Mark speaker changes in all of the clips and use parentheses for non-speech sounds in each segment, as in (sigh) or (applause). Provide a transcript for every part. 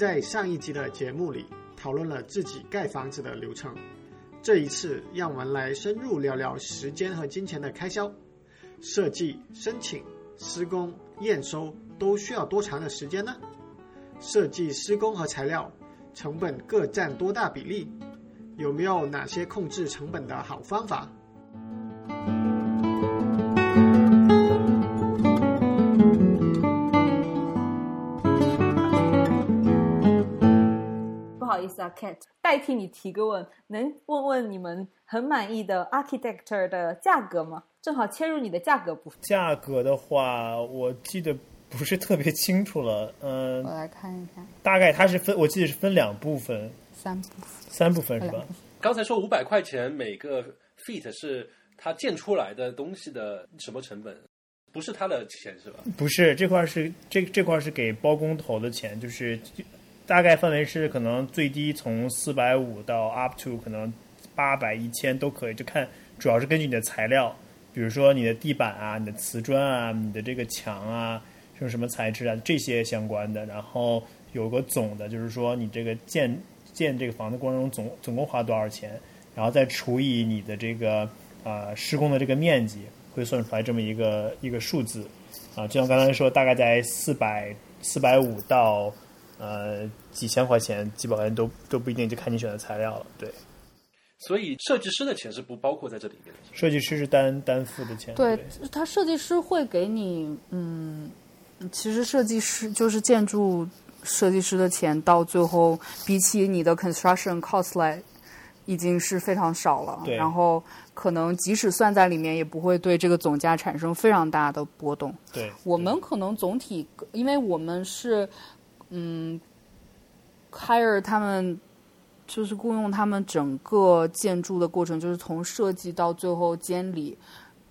Speaker 1: 在上一集的节目里讨论了自己盖房子的流程，这一次让我们来深入聊聊时间和金钱的开销。设计、申请、施工、验收都需要多长的时间呢？设计、施工和材料成本各占多大比例？有没有哪些控制成本的好方法？
Speaker 2: ，Cat，代替你提个问，能问问你们很满意的 Architecture 的价格吗？正好切入你的价格部分。
Speaker 3: 价格的话，我记得不是特别清楚了，嗯、
Speaker 4: 我来看一下，
Speaker 3: 大概它是分，我记得是分两部分，
Speaker 4: 三部分。
Speaker 3: 三部分是吧？
Speaker 5: 刚才说五百块钱每个 feet 是它建出来的东西的什么成本？不是他的钱是吧？
Speaker 3: 不是，这块儿是这这块儿是给包工头的钱，就是大概范围是可能最低从四百五到 up to 可能八百一千都可以，就看主要是根据你的材料，比如说你的地板啊、你的瓷砖啊、你的这个墙啊，是用什么材质啊这些相关的，然后有个总的，就是说你这个建建这个房子过程中总总共花多少钱，然后再除以你的这个呃施工的这个面积，会算出来这么一个一个数字。啊，就像刚才说，大概在四百四百五到呃几千块钱，基本上都都不一定，就看你选的材料了。对，
Speaker 5: 所以设计师的钱是不包括在这里面的。
Speaker 3: 设计师是单单付的钱。
Speaker 4: 对，他设计师会给你，嗯，其实设计师就是建筑设计师的钱，到最后比起你的 construction cost 来，已经是非常少了。
Speaker 3: 对
Speaker 4: 然后可能即使算在里面，也不会对这个总价产生非常大的波动。
Speaker 3: 对，
Speaker 4: 我们可能总体，因为我们是，嗯，hire 他们，就是雇佣他们整个建筑的过程，就是从设计到最后监理，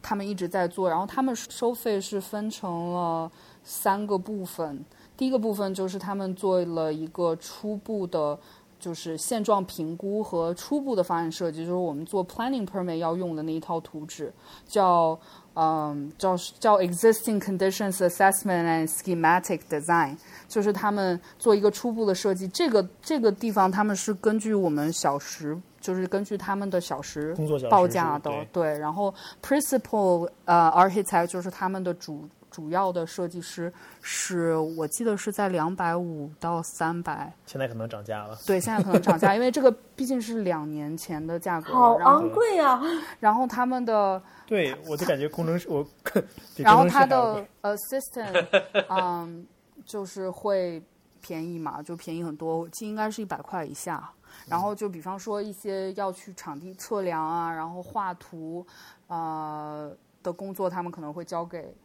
Speaker 4: 他们一直在做。然后他们收费是分成了三个部分，第一个部分就是他们做了一个初步的。就是现状评估和初步的方案设计，就是我们做 planning permit 要用的那一套图纸，叫嗯，叫叫 existing conditions assessment and schematic design，就是他们做一个初步的设计。这个这个地方他们是根据我们小时，就是根据他们的小时
Speaker 3: 工作
Speaker 4: 报价的，
Speaker 3: 是
Speaker 4: 对。然后 principal 呃 architect 就是他们的主主要的设计师，是我记得是在两百五到三百。
Speaker 3: 现在可能涨价了。
Speaker 4: 对，现在可能涨价，因为这个毕竟是两年前的价格。
Speaker 2: 好昂贵啊！
Speaker 4: 然后他们的
Speaker 3: 对，我就感觉工程师我 (laughs)
Speaker 4: 然后他的
Speaker 3: 贵
Speaker 4: assistant，嗯，就是会便宜嘛，就便宜很多，应该是一百块以下。然后就比方说一些要去场地测量啊，然后画图，呃的工作，他们可能会交给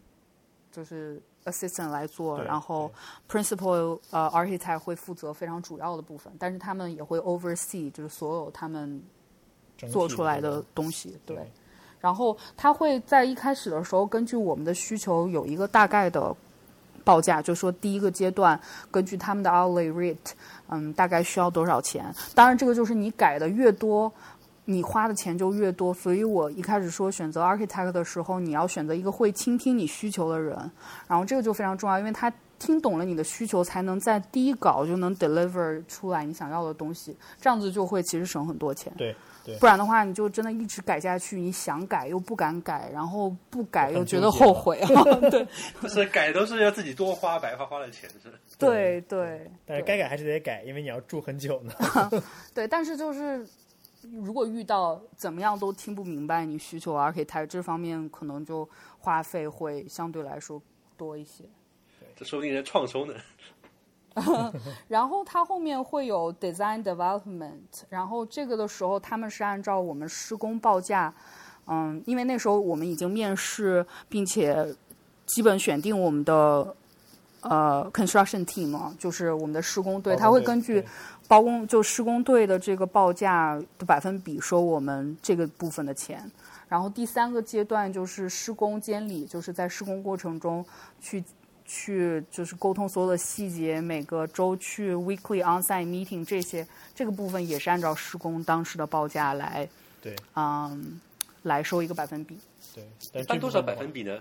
Speaker 4: 就是 assistant 来做，然后 principal 呃 architect 会负责非常主要的部分，但是他们也会 oversee 就是所有他们做出来的东西，对。
Speaker 3: 对
Speaker 4: 然后他会在一开始的时候，根据我们的需求有一个大概的报价，就说第一个阶段根据他们的 hourly rate，嗯，大概需要多少钱。当然，这个就是你改的越多，你花的钱就越多。所以我一开始说选择 architect 的时候，你要选择一个会倾听你需求的人，然后这个就非常重要，因为他。听懂了你的需求，才能在第一稿就能 deliver 出来你想要的东西，这样子就会其实省很多钱。
Speaker 3: 对
Speaker 4: 不然的话，你就真的一直改下去，你想改又不敢改，然后不改又觉得后悔。(laughs) (laughs) 对
Speaker 5: 就是改都是要自己多花白花花的钱是？
Speaker 4: 对对，对
Speaker 3: 但是该改还是得改，因为你要住很久呢。(laughs)
Speaker 4: 对，但是就是如果遇到怎么样都听不明白你需求 architect 这方面，可能就花费会相对来说多一些。
Speaker 5: 这说不定人创收呢。(laughs)
Speaker 4: 然后它后面会有 design development，然后这个的时候他们是按照我们施工报价，嗯，因为那时候我们已经面试，并且基本选定我们的呃 construction team 了，就是我们的施工队，他会根据包工就施工队的这个报价的百分比收我们这个部分的钱。然后第三个阶段就是施工监理，就是在施工过程中去去就是沟通所有的细节，每个周去 weekly onsite meeting 这些，这个部分也是按照施工当时的报价来，
Speaker 3: 对
Speaker 4: 嗯，来收一个百分比。
Speaker 3: 对，但
Speaker 5: 一般多少百分比呢？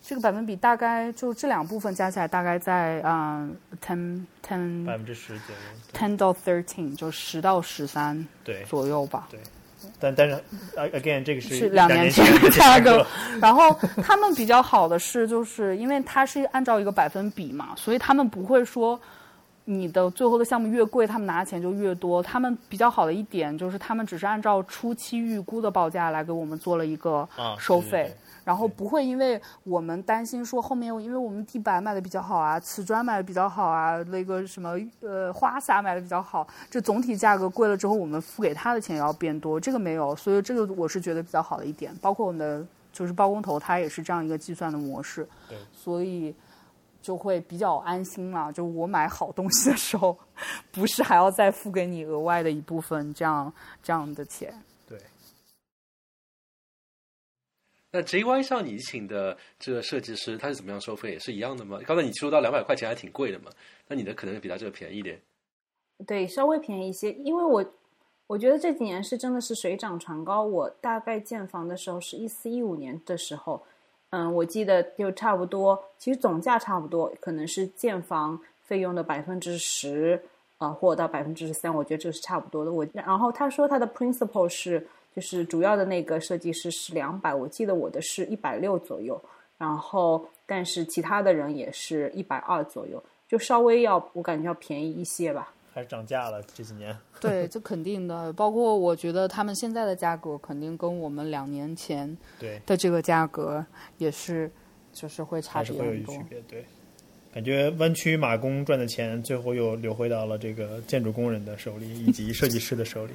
Speaker 4: 这个百分比大概就这两部分加起来大概在嗯 ten ten
Speaker 3: 百分之十左右。
Speaker 4: ten 到 thirteen 就十到十三
Speaker 3: 对，
Speaker 4: 左右吧。
Speaker 3: 但但是呃 again 这个是
Speaker 4: 是两
Speaker 3: 年
Speaker 4: 年前
Speaker 3: 的
Speaker 4: 的价格
Speaker 3: 格。
Speaker 4: 然后他们比较好的是，就是因为它是按照一个百分比嘛，所以他们不会说你的最后的项目越贵，他们拿的钱就越多。他们比较好的一点就是，他们只是按照初期预估的报价来给我们做了一个
Speaker 3: 啊
Speaker 4: 收费。然后不会因为我们担心说后面，因为我们地板卖的比较好啊，瓷砖卖的比较好啊，那个什么呃花洒买的比较好，这总体价格贵了之后，我们付给他的钱也要变多，这个没有，所以这个我是觉得比较好的一点。包括我们的就是包工头，他也是这样一个计算的模式，
Speaker 3: 对
Speaker 4: 所以就会比较安心嘛。就我买好东西的时候，(laughs) 不是还要再付给你额外的一部分这样这样的钱。
Speaker 5: 那 JY 上你请的这个设计师他是怎么样收费？也是一样的吗？刚才你说到两百块钱还挺贵的嘛，那你的可能比他这个便宜点。
Speaker 2: 对，稍微便宜一些，因为我我觉得这几年是真的是水涨船高。我大概建房的时候是一四一五年的时候，嗯，我记得就差不多，其实总价差不多，可能是建房费用的百分之十，啊，或到百分之十三，我觉得这是差不多的。我然后他说他的 principle 是就是主要的那个设计师是两百，我记得我的是一百六左右，然后但是其他的人也是一百二左右，就稍微要我感觉要便宜一些吧。
Speaker 3: 还是涨价了这几年。(laughs)
Speaker 4: 对，这肯定的。包括我觉得他们现在的价格肯定跟我们两年前
Speaker 3: 对，
Speaker 4: 的这个价格也是，就是会差
Speaker 3: 还是
Speaker 4: 别很多
Speaker 3: 会有区。别。对，感觉湾区马工赚的钱，最后又流回到了这个建筑工人的手里，以及设计师的手里。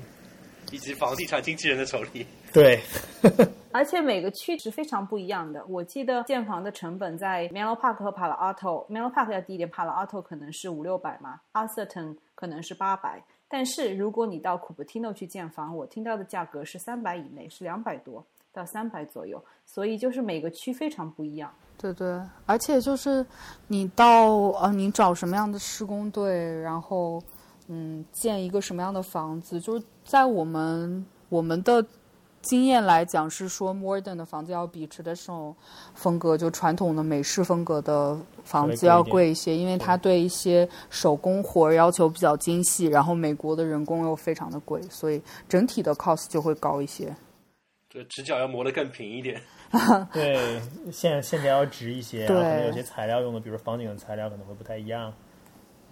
Speaker 5: 以及房地产经纪人的手里。
Speaker 3: 对，(laughs)
Speaker 2: 而且每个区是非常不一样的。我记得建房的成本在 Menlo Park 和 Palo Alto，Menlo Park 要低一点，Palo Alto 可能是五六百嘛 a s t e r n 可能是八百。但是如果你到 Cupertino 去建房，我听到的价格是三百以内，是两百多到三百左右。所以就是每个区非常不一样。
Speaker 4: 对对，而且就是你到呃，你找什么样的施工队，然后嗯，建一个什么样的房子，就是在我们我们的经验来讲，是说 modern 的房子要比 traditional 风格就传统的美式风格的房子要
Speaker 3: 贵一
Speaker 4: 些，因为它对一些手工活儿要求比较精细，然后美国的人工又非常的贵，所以整体的 cost 就会高一些。
Speaker 5: 这直角要磨得更平一点。
Speaker 3: 对，线线条要直一些，
Speaker 4: 对
Speaker 3: 然后可能有些材料用的，比如房顶的材料可能会不太一样。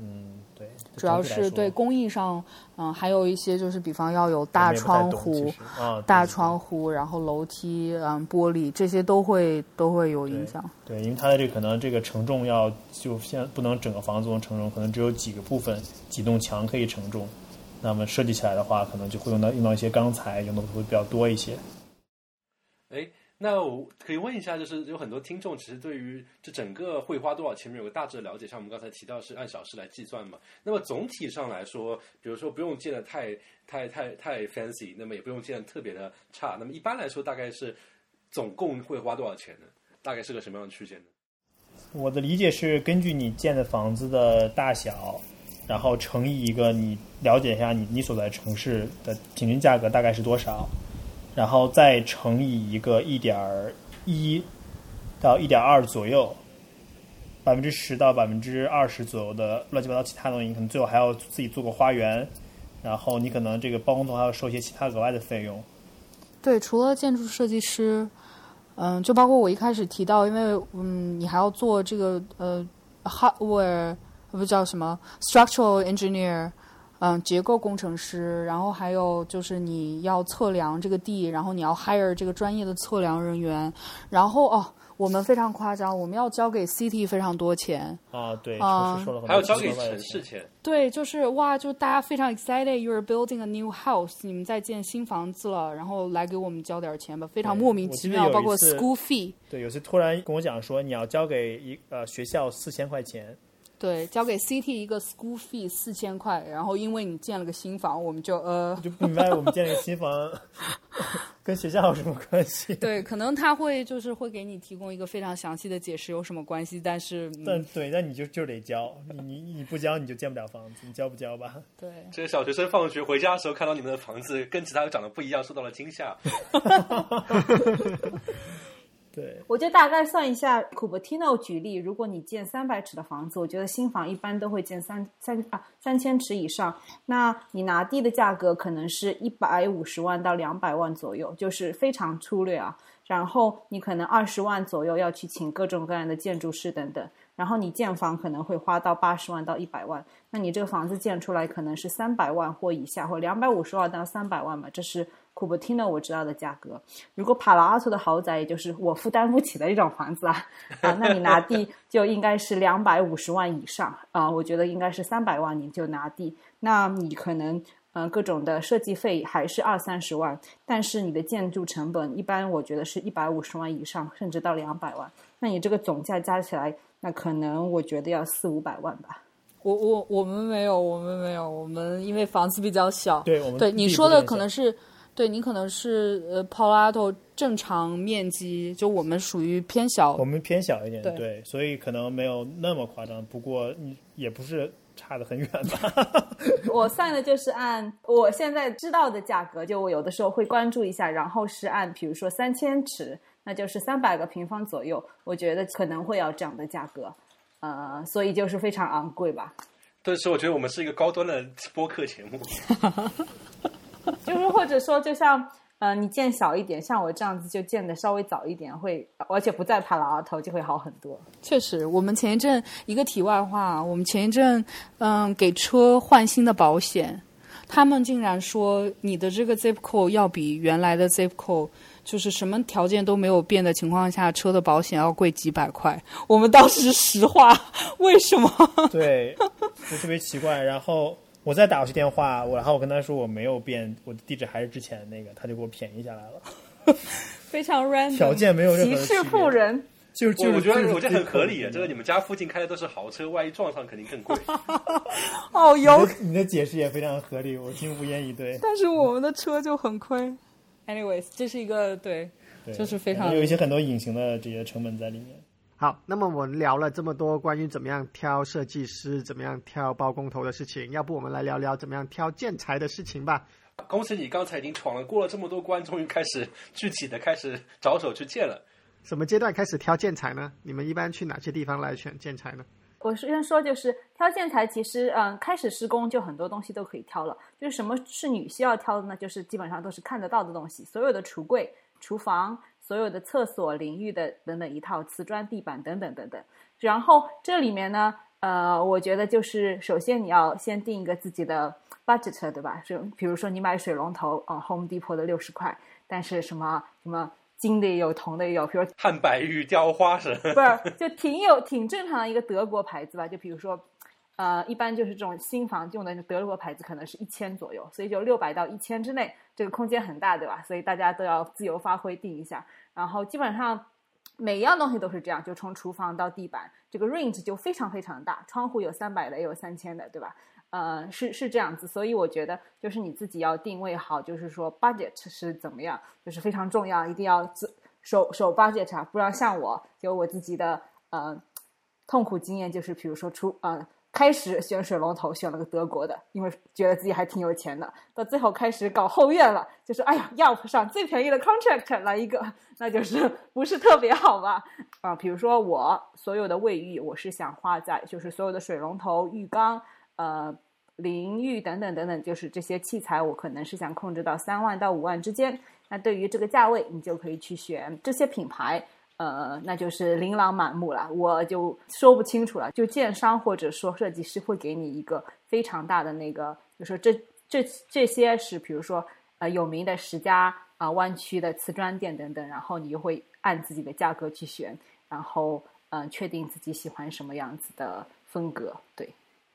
Speaker 3: 嗯，对，
Speaker 4: 主要是对工艺上，嗯，还有一些就是，比方要有大窗户
Speaker 3: 啊，
Speaker 4: 大窗户，然后楼梯，嗯，玻璃这些都会都会有影响。
Speaker 3: 对，因为它的这个可能这个承重要就现不能整个房子都能承重，可能只有几个部分几栋墙可以承重。那么设计起来的话，可能就会用到用到一些钢材，用的会比较多一些。
Speaker 5: 哎，那我可以问一下，就是有很多听众其实对于这整个会花多少钱有个大致的了解，像我们刚才提到是按小时来计算嘛。那么总体上来说，比如说不用建的太太太太 fancy，那么也不用建的特别的差，那么一般来说大概是总共会花多少钱呢？大概是个什么样的区间呢？
Speaker 3: 我的理解是根据你建的房子的大小，然后乘以一个你了解一下你你所在城市的平均价格大概是多少，然后再乘以一个一点一到一点二左右，百分之十到百分之二十左右的乱七八糟其他东西，你可能最后还要自己做个花园，然后你可能这个包工头还要收一些其他额外的费用。
Speaker 4: 对，除了建筑设计师，嗯，就包括我一开始提到，因为嗯，你还要做这个呃 hardware 不叫什么 structural engineer，嗯，结构工程师，然后还有就是你要测量这个地，然后你要 hire 这个专业的测量人员，然后哦，我们非常夸张，我们要交给 CT 非常多钱，
Speaker 3: 啊，对，
Speaker 4: 啊
Speaker 3: 城市收了很多
Speaker 5: 还要交给城市
Speaker 3: 钱
Speaker 5: 钱。
Speaker 4: 对，就是哇，就大家非常 excited，you are building a new house，你们在建新房子了，然后来给我们交点钱吧，非常莫名其妙，包括 school fee。
Speaker 3: 对，有些突然跟我讲说你要交给一呃学校四千块钱，
Speaker 4: 对，交给 CT 一个 school fee 四千块，然后因为你建了个新房，我们就呃，
Speaker 3: 就不明白我们建了个新房 (laughs) 跟学校有什么关系？
Speaker 4: 对，可能他会就是会给你提供一个非常详细的解释有什么关系，但是、嗯、
Speaker 3: 但对，那你就就得交，你你你不交你就建不了房子，你交不交吧？
Speaker 4: 对，
Speaker 5: 这些小学生放学回家的时候看到你们的房子跟其他长得不一样，受到了惊吓。
Speaker 3: 对，
Speaker 2: 我就大概算一下，Cupertino 举例，如果你建三百尺的房子，我觉得新房一般都会建三三啊三千尺以上。那你拿地的价格可能是一百五十万到两百万左右，就是非常粗略啊。然后你可能二十万左右要去请各种各样的建筑师等等。然后你建房可能会花到八十万到一百万，那你这个房子建出来可能是三百万或以下，或两百五十万到三百万嘛，这是 Cupertino 我知道的价格。如果帕拉阿托的豪宅，也就是我负担不起的一种房子啊，(laughs) 啊，那你拿地就应该是两百五十万以上啊，我觉得应该是三百万你就拿地，那你可能嗯各种的设计费还是二三十万，但是你的建筑成本一般我觉得是一百五十万以上，甚至到两百万，那你这个总价加起来。那可能我觉得要四五百万吧。
Speaker 4: 我我我们没有，我们没有，我们因为房子比较小。
Speaker 3: 对，我们
Speaker 4: 对你说的可能是，对你可能是呃 p o l a t o 正常面积，就我们属于偏小。
Speaker 3: 我们偏小一点，
Speaker 4: 对，
Speaker 3: 对，所以可能没有那么夸张。不过你也不是差得很远吧？(laughs)
Speaker 2: 我算的就是按我现在知道的价格，就我有的时候会关注一下，然后是按比如说三千尺。那就是三百个平方左右，我觉得可能会要这样的价格，呃，所以就是非常昂贵吧。
Speaker 5: 但是我觉得我们是一个高端的播客节目，(laughs) (laughs)
Speaker 2: 就是或者说，就像呃，你建小一点，像我这样子就建的稍微早一点，会而且不再怕老阿头，就会好很多。
Speaker 4: 确实，我们前一阵一个题外话，我们前一阵嗯给车换新的保险，他们竟然说你的这个 Zipco 要比原来的 Zipco。就是什么条件都没有变的情况下，车的保险要贵几百块。我们当时实话，为什么？
Speaker 3: 对，就特别奇怪。然后我再打过去电话，我然后我跟他说我没有变，我的地址还是之前那个，他就给我便宜下来了。(laughs)
Speaker 4: 非常 random，
Speaker 3: 条件没有任何
Speaker 2: 歧视富人。
Speaker 3: 就就
Speaker 5: 我觉得我觉得很合理。这个你们家附近开的都是豪车，万一撞上肯定更贵。(laughs)
Speaker 4: 哦，有
Speaker 3: 你的解释也非常合理，我听无言以对。
Speaker 4: 但是我们的车就很亏。Anyways，这是一个对，就是非常
Speaker 3: 有一些很多隐形的这些成本在里面。
Speaker 1: 好，那么我们聊了这么多关于怎么样挑设计师、怎么样挑包工头的事情，要不我们来聊聊怎么样挑建材的事情吧？
Speaker 5: 恭喜你，刚才已经闯了过了这么多关，终于开始具体的开始着手去建了。
Speaker 1: 什么阶段开始挑建材呢？你们一般去哪些地方来选建材呢？
Speaker 2: 我先说，就是挑建材，其实嗯，开始施工就很多东西都可以挑了。就是什么是你需要挑的呢？就是基本上都是看得到的东西，所有的橱柜、厨房、所有的厕所、淋浴的等等一套瓷砖地板等等等等。然后这里面呢，呃，我觉得就是首先你要先定一个自己的 budget，对吧？就比如说你买水龙头，呃，Home Depot 的六十块，但是什么什么。金的也有，铜的也有，比如
Speaker 5: 汉白玉雕花神，
Speaker 2: 不是就挺有挺正常的一个德国牌子吧？就比如说，呃，一般就是这种新房用的德国牌子，可能是一千左右，所以就六百到一千之内，这个空间很大，对吧？所以大家都要自由发挥定一下。然后基本上每一样东西都是这样，就从厨房到地板，这个 range 就非常非常大，窗户有三百的，也有三千的，对吧？呃，是是这样子，所以我觉得就是你自己要定位好，就是说 budget 是怎么样，就是非常重要，一定要自守守 budget 啊，不然像我就我自己的呃痛苦经验就是，比如说出呃开始选水龙头选了个德国的，因为觉得自己还挺有钱的，到最后开始搞后院了，就是哎呀要不上最便宜的 contract 来一个，(laughs) 那就是不是特别好吧？啊，比如说我所有的卫浴，我是想花在就是所有的水龙头、浴缸。呃，淋浴等等等等，就是这些器材，我可能是想控制到三万到五万之间。那对于这个价位，你就可以去选这些品牌，呃，那就是琳琅满目了。我就说不清楚了，就建商或者说设计师会给你一个非常大的那个，就说这这这些是，比如说呃有名的十家啊湾区的瓷砖店等等，然后你就会按自己的价格去选，然后嗯确定自己喜欢什么样子的风格，对。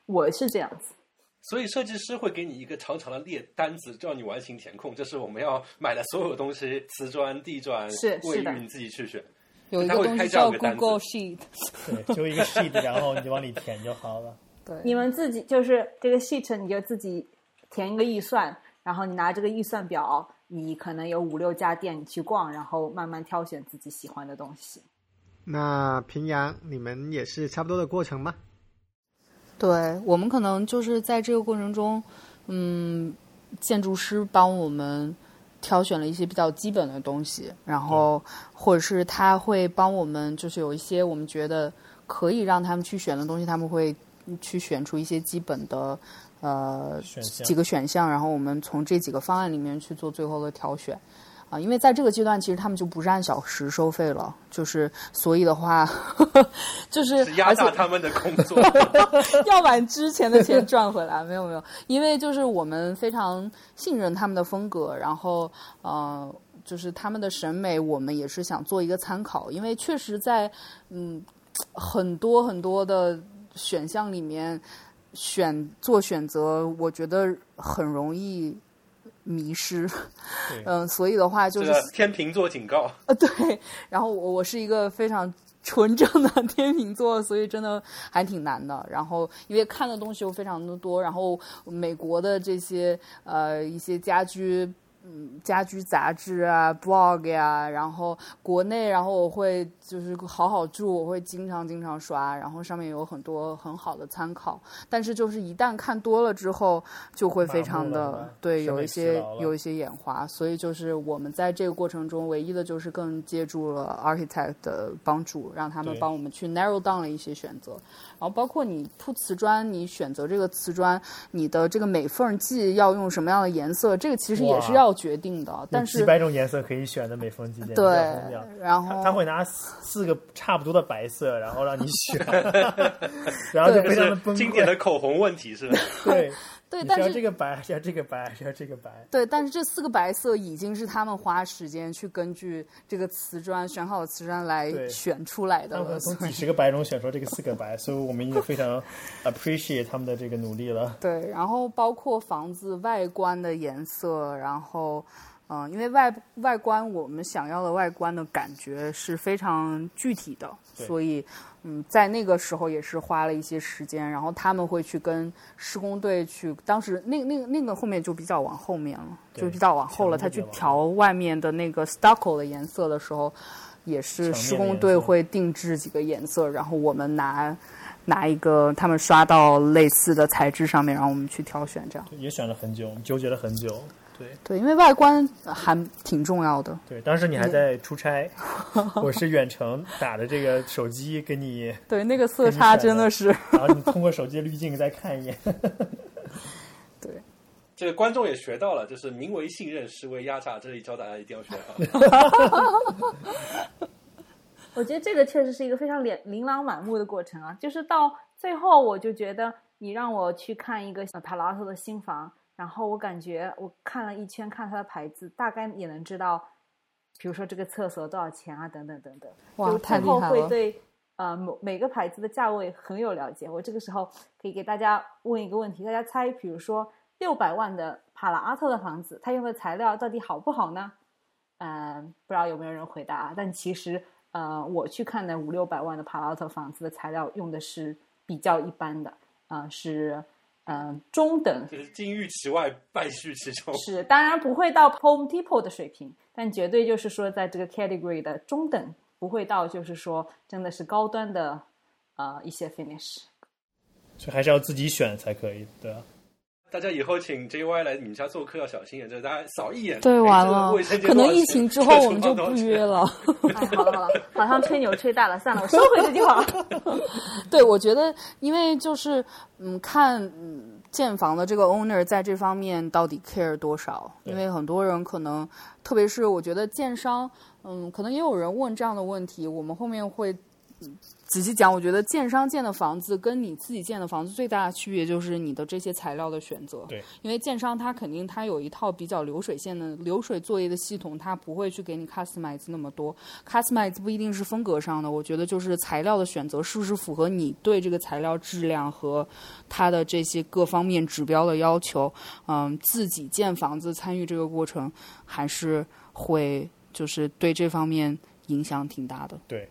Speaker 2: 我是这样子，
Speaker 5: 所以设计师会给你一个长长的列单子，叫你完形填空。这是我们要买的所有东西，瓷砖、地砖、卫浴，你自己去选。
Speaker 4: 有一个东西叫 Google Sheet，
Speaker 3: 对，就一个 sheet，然后你就往里填就好了。(laughs)
Speaker 4: 对，
Speaker 2: 你们自己就是这个 sheet，你就自己填一个预算，然后你拿这个预算表，你可能有五六家店你去逛，然后慢慢挑选自己喜欢的东西。
Speaker 1: 那平阳，你们也是差不多的过程吗？
Speaker 4: 对我们可能就是在这个过程中，嗯，建筑师帮我们挑选了一些比较基本的东西，然后或者是他会帮我们，就是有一些我们觉得可以让他们去选的东西，他们会去选出一些基本的呃几个选项，然后我们从这几个方案里面去做最后的挑选。啊，因为在这个阶段，其实他们就不是按小时收费了，就是所以的话，(laughs) 就是
Speaker 5: 是压榨他们的工作。(laughs)
Speaker 4: 要把之前的钱赚回来。没有没有，因为就是我们非常信任他们的风格，然后呃，就是他们的审美，我们也是想做一个参考，因为确实在嗯很多很多的选项里面选做选择，我觉得很容易迷失。嗯、所以的话就是
Speaker 5: 天秤座警告，
Speaker 4: 呃，对，然后我我是一个非常纯正的天秤座，所以真的还挺难的。然后因为看的东西又非常的多，然后美国的这些呃一些家居。嗯，家居杂志啊，blog 呀、然后国内，然后我会就是好好住，我会经常经常刷，然后上面有很多很好的参考。但是就是一旦看多了之后，就会非常的对，有一些有一些眼花，所以就是我们在这个过程中，唯一的就是更借助了 architect 的帮助，让他们帮我们去 narrow down 了一些选择，然后包括你铺瓷砖，你选择这个瓷砖，你的这个美缝剂要用什么样的颜色，这个其实也是要决定的，但
Speaker 3: 是几百种颜色可以选的美风机，简直
Speaker 4: 对然后
Speaker 3: 他他会拿四四个差不多的白色，然后让你选，(laughs) 然后就
Speaker 4: 对
Speaker 3: 非常的崩
Speaker 5: 经典。的口红问题是吧？(laughs)
Speaker 3: 对，
Speaker 4: 对，
Speaker 3: 要
Speaker 4: 但是
Speaker 3: 这个白，(laughs) 还是要这个白，还是要这个白？
Speaker 4: 对，但是这四个白色已经是他们花时间去根据这个瓷砖选好的瓷砖来选出来的
Speaker 3: 从几十个白中选出这个四个白，所以我们也非常 (laughs) appreciate 他们的这个努力了。
Speaker 4: 对，然后包括房子外观的颜色，然后，嗯、因为外外观我们想要的外观的感觉是非常具体的，
Speaker 3: 对
Speaker 4: 所以，嗯，在那个时候也是花了一些时间，然后他们会去跟施工队去，当时那那那个后面就比较往后面了，就比较往后了，他去调外面的那个 stucco 的颜色的时候，也是施工队会定制几个颜色，然后我们拿。拿一个他们刷到类似的材质上面，然后我们去挑选，这样。
Speaker 3: 也选了很久，纠结了很久。对
Speaker 4: 对，因为外观还挺重要的。
Speaker 3: 对，当时你还在出差，(laughs) 我是远程打的这个手机给你，
Speaker 4: 对，那个色差真的是，
Speaker 3: 然后你通过手机滤镜再看一眼。(laughs)
Speaker 5: 对这个观众也学到了，就是名为信任，实为压榨，这里教大家一定要学好。(laughs)
Speaker 2: 我觉得这个确实是一个非常琳琳琅满目的过程啊，就是到最后我就觉得你让我去看一个呃帕拉特的新房，然后我感觉我看了一圈，看它的牌子，大概也能知道，比如说这个厕所多少钱啊，等等等等，
Speaker 4: 哇太厉害了
Speaker 2: 会对呃某每个牌子的价位很有了解。我这个时候可以给大家问一个问题，大家猜，比如说六百万的帕拉阿特的房子，它用的材料到底好不好呢？嗯，不知道有没有人回答啊？但其实，呃，我去看的五六百万的帕拉阿特房子的材料用的是比较一般的，啊、是嗯、呃中等，
Speaker 5: 就是金玉其外，败絮其中。
Speaker 2: 是当然不会到 Home Depot 的水平，但绝对就是说在这个 category 的中等，不会到就是说真的是高端的呃一些 finish。
Speaker 3: 所以还是要自己选才可以，对吧？
Speaker 5: 大家以后请 JY 来你们家做客要小心点，就是大家扫一眼。
Speaker 4: 对，
Speaker 5: 哎
Speaker 4: 完了可能疫情之 (laughs) 后我们就不约。了。(laughs)
Speaker 2: 哎，好了好了，好像吹牛吹大了，算了，我收回这句话。
Speaker 4: 对，我觉得，因为就是嗯，看嗯建房的这个 owner 在这方面到底 care 多少？因为很多人可能，特别是我觉得建商，嗯，可能也有人问这样的问题，我们后面会。嗯仔细讲，我觉得建商建的房子跟你自己建的房子最大的区别就是你的这些材料的选择。
Speaker 3: 对，
Speaker 4: 因为建商他肯定他有一套比较流水线的流水作业的系统，他不会去给你 customize 那么多。customize 不一定是风格上的，我觉得就是材料的选择是不是符合你对这个材料质量和它的这些各方面指标的要求。嗯，自己建房子参与这个过程，还是会就是对这方面影响挺大的。
Speaker 3: 对，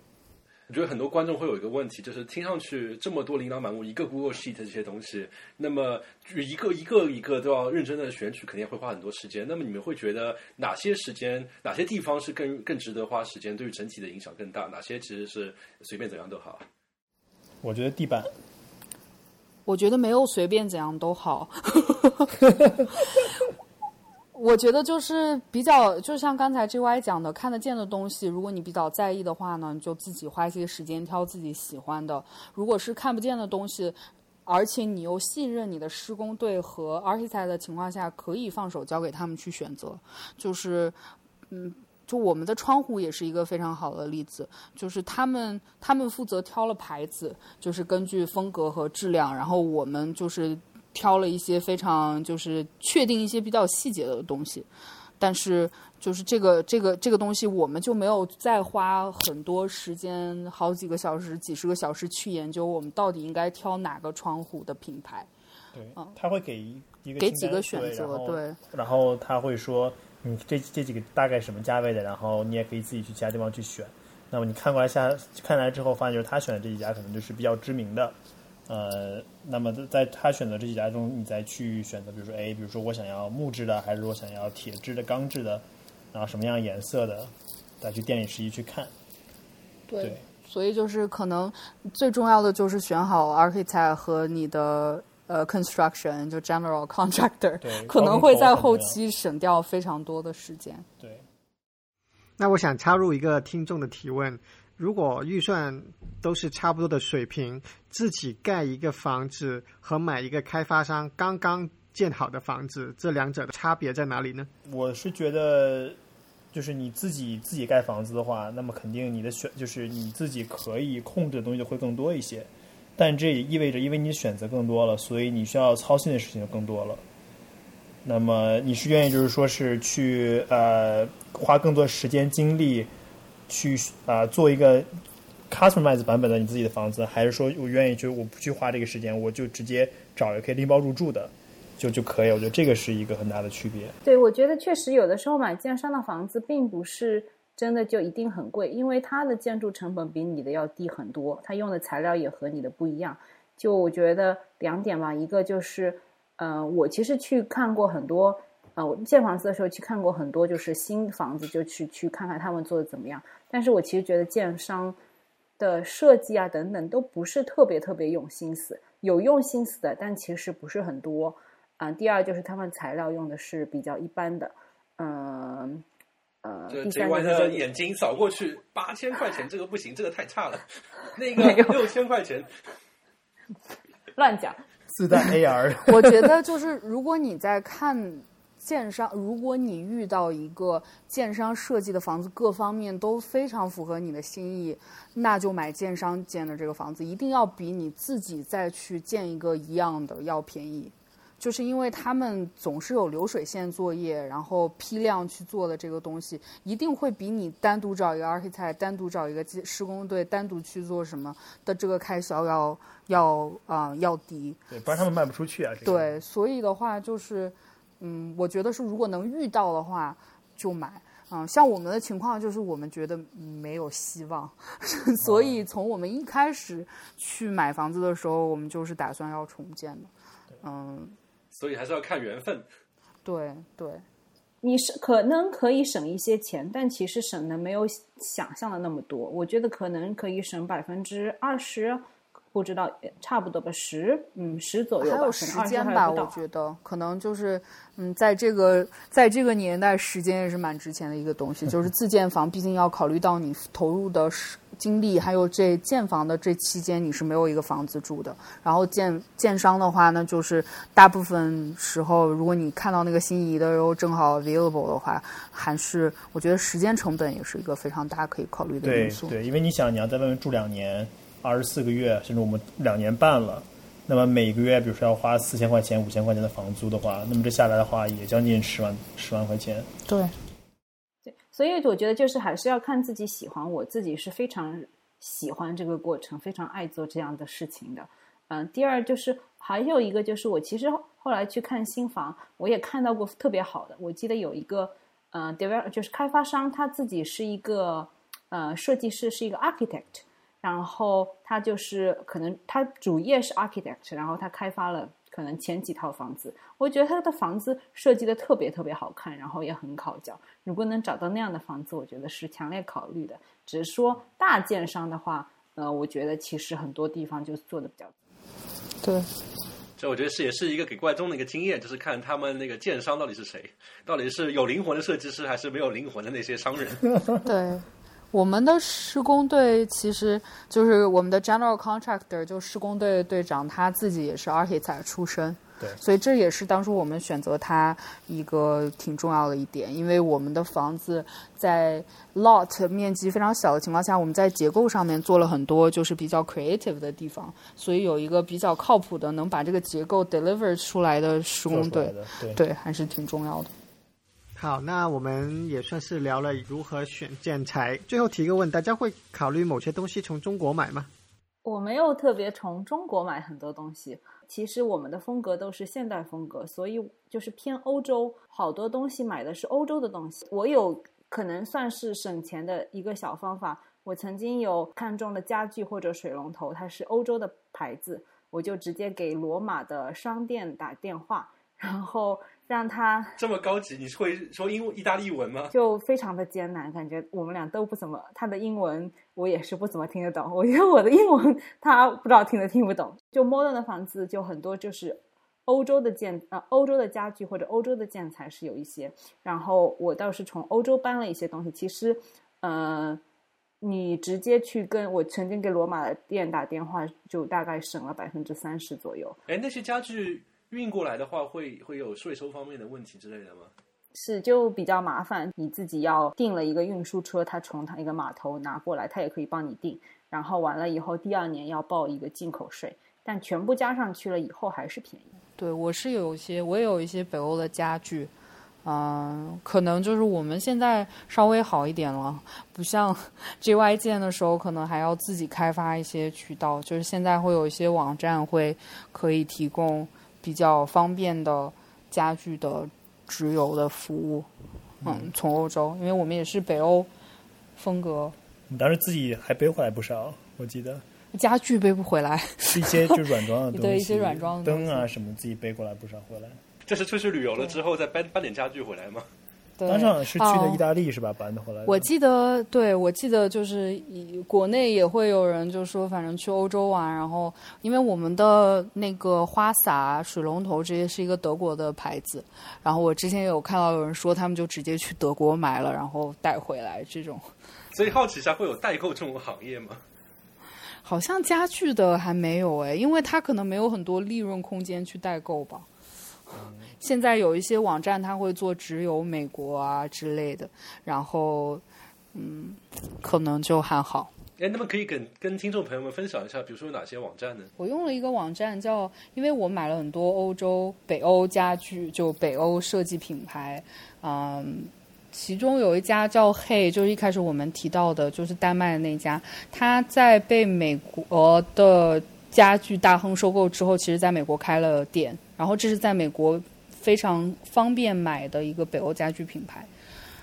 Speaker 5: 我觉得很多观众会有一个问题，就是听上去这么多琳琅满目，一个 Google Sheet 这些东西，那么就一个一个一个都要认真的选取，肯定会花很多时间。那么你们会觉得哪些时间、哪些地方是更更值得花时间，对于整体的影响更大？哪些其实是随便怎样都好？
Speaker 3: 我觉得地板
Speaker 4: 我觉得没有随便怎样都好。(laughs) 我觉得就是比较，就像刚才 G Y 讲的，看得见的东西，如果你比较在意的话呢，你就自己花一些时间挑自己喜欢的。如果是看不见的东西，而且你又信任你的施工队和 R T I 的情况下，可以放手交给他们去选择。就是，嗯，就我们的窗户也是一个非常好的例子，就是他们他们负责挑了牌子，就是根据风格和质量，然后我们就是。挑了一些非常就是确定一些比较细节的东西，但是就是这个这个这个东西，我们就没有再花很多时间，好几个小时、几十个小时去研究我们到底应该挑哪个窗户的品牌。
Speaker 3: 对，他会给一个
Speaker 4: 给几个选
Speaker 3: 择，
Speaker 4: 对，
Speaker 3: 然后他会说，你这这几个大概什么价位的，然后你也可以自己去其他地方去选。那么你看过来下看来之后，发现就是他选的这几家可能就是比较知名的。呃，那么在他选择这几家中，你再去选择，比如说，哎，比如说我想要木质的，还是我想要铁质的、钢制的，然后什么样颜色的，再去店里实际去看。
Speaker 4: 对，所以就是可能最重要的就是选好 architect 和你的呃 construction 就 general (laughs) contractor，(laughs) 可能会在后期省掉非常多的时间。
Speaker 3: 对。
Speaker 1: 那我想插入一个听众的提问。如果预算都是差不多的水平，自己盖一个房子和买一个开发商刚刚建好的房子，这两者的差别在哪里呢？
Speaker 3: 我是觉得，就是你自己自己盖房子的话，那么肯定你的选就是你自己可以控制的东西就会更多一些，但这也意味着，因为你选择更多了，所以你需要操心的事情就更多了。那么你是愿意就是说是去呃花更多时间精力？去啊，做一个 customize 版本的你自己的房子，还是说我愿意就我不去花这个时间，我就直接找一个可以拎包入住的，就就可以。我觉得这个是一个很大的区别。
Speaker 2: 对，我觉得确实有的时候买建商的房子，并不是真的就一定很贵，因为它的建筑成本比你的要低很多，它用的材料也和你的不一样。就我觉得两点吧，一个就是，呃，我其实去看过很多，呃，我建房子的时候去看过很多，就是新房子就去去看看他们做的怎么样。但是我其实觉得建商的设计啊等等都不是特别特别用心思，有用心思的，但其实不是很多。啊，第二就是他们材料用的是比较一般的，嗯呃。第三
Speaker 5: 的眼睛扫过去，八千块钱这个不行，这个太差了。(laughs) 那个六千块钱，
Speaker 2: 乱讲。
Speaker 3: 自带 AR。(laughs)
Speaker 4: 我觉得就是如果你在看。建商，如果你遇到一个建商设计的房子，各方面都非常符合你的心意，那就买建商建的这个房子，一定要比你自己再去建一个一样的要便宜。就是因为他们总是有流水线作业，然后批量去做的这个东西，一定会比你单独找一个 architect，单独找一个施工队，单独去做什么的这个开销要要啊要低。
Speaker 3: 对，不然他们卖不出去啊。
Speaker 4: 对，所以的话就是。嗯，我觉得是，如果能遇到的话就买。嗯，像我们的情况就是，我们觉得没有希望，(laughs) 所以从我们一开始去买房子的时候，我们就是打算要重建的。嗯，
Speaker 5: 所以还是要看缘分。
Speaker 4: 对对，
Speaker 2: 你是可能可以省一些钱，但其实省的没有想象的那么多。我觉得可能可以省百分之二十。不知道，差不多吧，十，嗯，十左右吧。
Speaker 4: 还有时间吧，我觉得可能就是，嗯，在这个在这个年代，时间也是蛮值钱的一个东西。就是自建房，毕竟要考虑到你投入的精力，还有这建房的这期间，你是没有一个房子住的。然后建建商的话呢，就是大部分时候，如果你看到那个心仪的然后正好 available 的话，还是我觉得时间成本也是一个非常大可以考虑的因素。
Speaker 3: 对，因为你想，你要在外面住两年。二十四个月，甚至我们两年半了，那么每个月，比如说要花四千块钱、五千块钱的房租的话，那么这下来的话，也将近十万十万块钱。
Speaker 4: 对，
Speaker 2: 对，所以我觉得就是还是要看自己喜欢。我自己是非常喜欢这个过程，非常爱做这样的事情的。嗯，第二就是还有一个就是我其实后来去看新房，我也看到过特别好的。我记得有一个，嗯，develop 就是开发商他自己是一个呃设计师，是一个 architect。然后他就是可能他主业是 architect，然后他开发了可能前几套房子，我觉得他的房子设计的特别特别好看，然后也很考究。如果能找到那样的房子，我觉得是强烈考虑的。只是说大建商的话，呃，我觉得其实很多地方就做的比较。
Speaker 4: 对。
Speaker 5: 这我觉得是也是一个给观众的一个经验，就是看他们那个建商到底是谁，到底是有灵魂的设计师，还是没有灵魂的那些商人。(laughs)
Speaker 4: 对，我们的施工队其实就是我们的 general contractor，就施工队队长他自己也是 architect 出身。
Speaker 3: 对
Speaker 4: 所以这也是当初我们选择它一个挺重要的一点，因为我们的房子在 lot 面积非常小的情况下，我们在结构上面做了很多就是比较 creative 的地方，所以有一个比较靠谱的能把这个结构 deliver 出来的施工队，
Speaker 3: 对，
Speaker 4: 还是挺重要的。
Speaker 1: 好，那我们也算是聊了如何选建材。最后提个问，大家会考虑某些东西从中国买吗？
Speaker 2: 我没有特别从中国买很多东西，其实我们的风格都是现代风格，所以就是偏欧洲，好多东西买的是欧洲的东西。我有可能算是省钱的一个小方法，我曾经有看中的家具或者水龙头，它是欧洲的牌子，我就直接给罗马的商店打电话，然后让他
Speaker 5: 这么高级，你会说英意大利文吗？
Speaker 2: 就非常的艰难，感觉我们俩都不怎么，他的英文我也是不怎么听得懂，我觉得我的英文他不知道听得听不懂。就 modern 的房子就很多就是欧洲的建呃欧洲的家具或者欧洲的建材是有一些，然后我倒是从欧洲搬了一些东西。其实，呃，你直接去跟我曾经给罗马的店打电话，就大概省了百分之三十左右。
Speaker 5: 哎，那些家具运过来的话，会会有税收方面的问题之类的吗？
Speaker 2: 是就比较麻烦，你自己要订了一个运输车，他从他一个码头拿过来，他也可以帮你订。然后完了以后，第二年要报一个进口税，但全部加上去了以后还是便宜。
Speaker 4: 对我是有一些，我也有一些北欧的家具，嗯、可能就是我们现在稍微好一点了，不像 (laughs) GY 建的时候，可能还要自己开发一些渠道，就是现在会有一些网站会可以提供比较方便的家具的直邮的服务，嗯，从欧洲，因为我们也是北欧风格，
Speaker 3: 你当时自己还背回来不少，我记得
Speaker 4: 家具背不回来，(laughs)
Speaker 3: 是一些就是 (laughs) 软装的东西，
Speaker 4: 对一些软装的
Speaker 3: 灯啊什么自己背过来不少回来。
Speaker 5: 这是出去旅游了之后再搬搬点家具回来吗？
Speaker 4: 对，
Speaker 3: 当时是去的
Speaker 4: 哦
Speaker 3: 意大利是吧？搬的回来的。
Speaker 4: 我记得，对我记得就是以国内也会有人就说，反正去欧洲玩，然后因为我们的那个花洒、水龙头这些是一个德国的牌子，然后我之前有看到有人说他们就直接去德国买了，然后带回来这种。
Speaker 5: 所以好奇一下，会有代购这种行业吗？
Speaker 4: 好像家具的还没有哎，因为它可能没有很多利润空间去代购吧。现在有一些网站，它会做直邮美国啊之类的，然后嗯，可能就还好。
Speaker 5: 哎，那么可以跟跟听众朋友们分享一下，比如说有哪些网站呢？
Speaker 4: 我用了一个网站叫，因为我买了很多欧洲、北欧家具，就北欧设计品牌，嗯，其中有一家叫 Hey，就是一开始我们提到的，就是丹麦的那家，它在被美国的家具大亨收购之后，其实在美国开了店，然后这是在美国非常方便买的一个北欧家具品牌，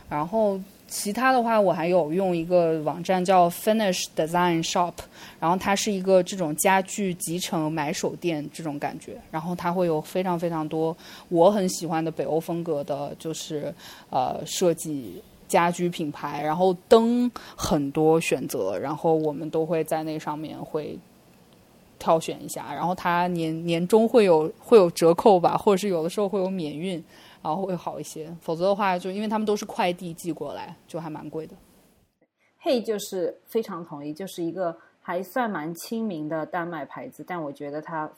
Speaker 4: 然后。其他的话，我还有用一个网站叫 Finish Design Shop，然后它是一个这种家具集成买手店这种感觉，然后它会有非常非常多我很喜欢的北欧风格的，就是呃设计家居品牌，然后灯很多选择，然后我们都会在那上面会挑选一下，然后它年年终会有会有折扣吧，或者是有的时候会有免运。然后会好一些，否则的话，就因为他们都是快递寄过来，就还蛮贵的。
Speaker 2: 嘿，就是非常同意，就是一个还算蛮亲民的丹麦牌子，但我觉得它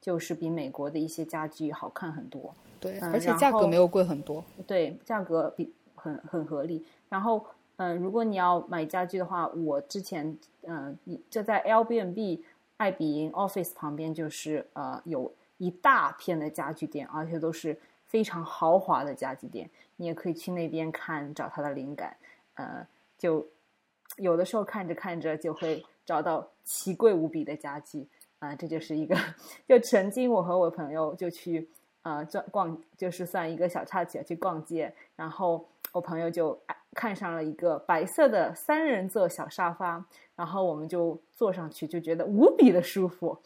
Speaker 2: 就是比美国的一些家具好看很多。
Speaker 4: 对，
Speaker 2: 嗯
Speaker 4: 而且价格没有贵很多。
Speaker 2: 对，价格比很很合理。然后，嗯、如果你要买家具的话，我之前嗯，你就在 Airbnb 爱彼迎 Office 旁边，就是呃有一大片的家具店，而且都是。非常豪华的家具店，你也可以去那边看，找它的灵感。呃，就有的时候看着看着就会找到奇贵无比的家具啊、呃，这就是一个。(laughs) 就曾经我和我朋友就去呃逛，就是算一个小插曲去逛街，然后我朋友就看上了一个白色的三人座小沙发，然后我们就坐上去，就觉得无比的舒服，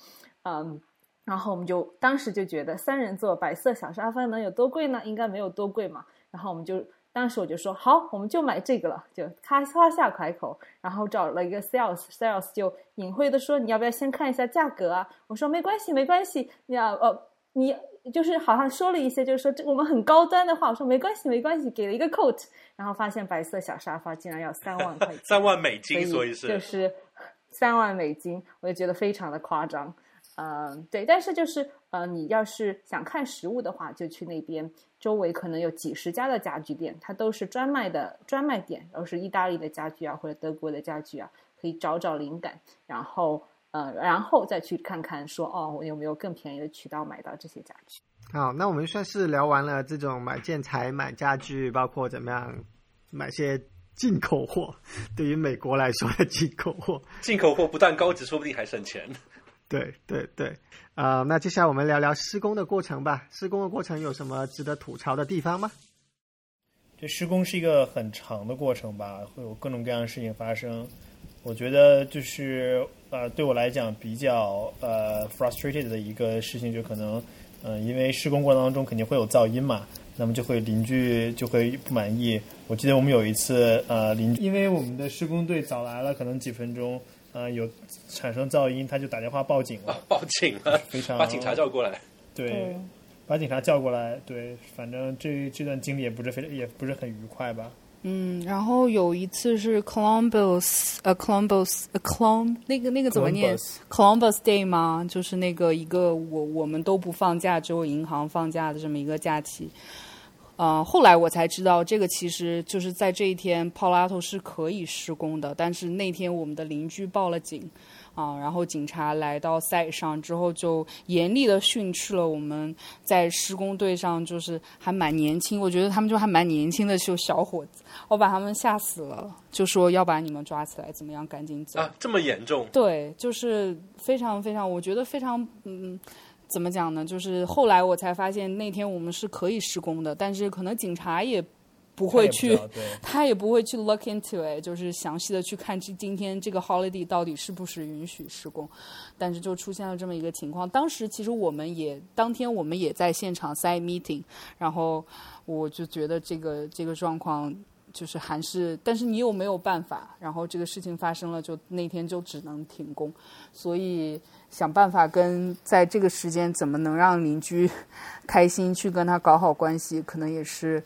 Speaker 2: 嗯。然后我们就当时就觉得三人座白色小沙发能有多贵呢？应该没有多贵嘛。然后我们就当时我就说好，我们就买这个了，就咔嚓下海口。然后找了一个 sales，sales 就隐晦的说你要不要先看一下价格啊？我说没关系没关系，你要呃你就是好像说了一些，就是说这我们很高端的话，我说没关系没关系，给了一个 coat，然后发现白色小沙发竟然要三万块钱，
Speaker 5: 三万美金，
Speaker 2: 所
Speaker 5: 所以是
Speaker 2: 就是 (laughs) 三万美金，我就觉得非常的夸张。嗯，对，但是就是呃，你要是想看实物的话，就去那边，周围可能有几十家的家具店，它都是专卖的专卖店，都是意大利的家具啊，或者德国的家具啊，可以找找灵感，然后呃，然后再去看看说哦，我有没有更便宜的渠道买到这些家具。
Speaker 1: 好，那我们算是聊完了这种买建材、买家具，包括怎么样买些进口货。对于美国来说的进口货，
Speaker 5: 进口货不但高级，说不定还省钱。(laughs)
Speaker 1: 对对对，呃，那接下来我们聊聊施工的过程吧。施工的过程有什么值得吐槽的地方吗？
Speaker 3: 这施工是一个很长的过程吧，会有各种各样的事情发生。我觉得就是呃，对我来讲比较呃 frustrated 的一个事情，就可能嗯、呃，因为施工过程当中肯定会有噪音嘛，那么就会邻居就会不满意。我记得我们有一次呃，邻居因为我们的施工队早来了，可能几分钟，呃，有产生噪音，他就打电话报警了，
Speaker 5: 啊，报警了，
Speaker 3: 非常
Speaker 5: 把警察叫过来。
Speaker 3: 对，把警察叫过来，对，反正这这段经历也不是非常，也不是很愉快吧。
Speaker 4: 嗯，然后有一次是 Columbus，呃，Columbus，呃，Colum 那个那个怎么念 Columbus Day 吗？就是那个一个我我们都不放假，只有银行放假的这么一个假期。呃，后来我才知道，这个其实就是在这一天 p a l a t o 是可以施工的，但是那天我们的邻居报了警。啊，然后警察来到 site 上之后，就严厉的训斥了我们在施工队上，就是还蛮年轻，我觉得他们就还蛮年轻的，就小伙子，我把他们吓死了，就说要把你们抓起来，怎么样，赶紧走。
Speaker 5: 啊，这么严重？
Speaker 4: 对，就是非常非常，我觉得非常，嗯，怎么讲呢？就是后来我才发现，那天我们是可以施工的，但是可能警察也。不会去，(laughs) 他也不会去 look into it，就是详细的去看这今天这个 holiday 到底是不是允许施工，但是就出现了这么一个情况。当时其实我们也当天我们也在现场 side meeting，然后我就觉得这个这个状况就是还是，但是你又没有办法，然后这个事情发生了，就那天就只能停工，所以想办法跟在这个时间怎么能让邻居 (laughs) 开心去跟他搞好关系，可能也是。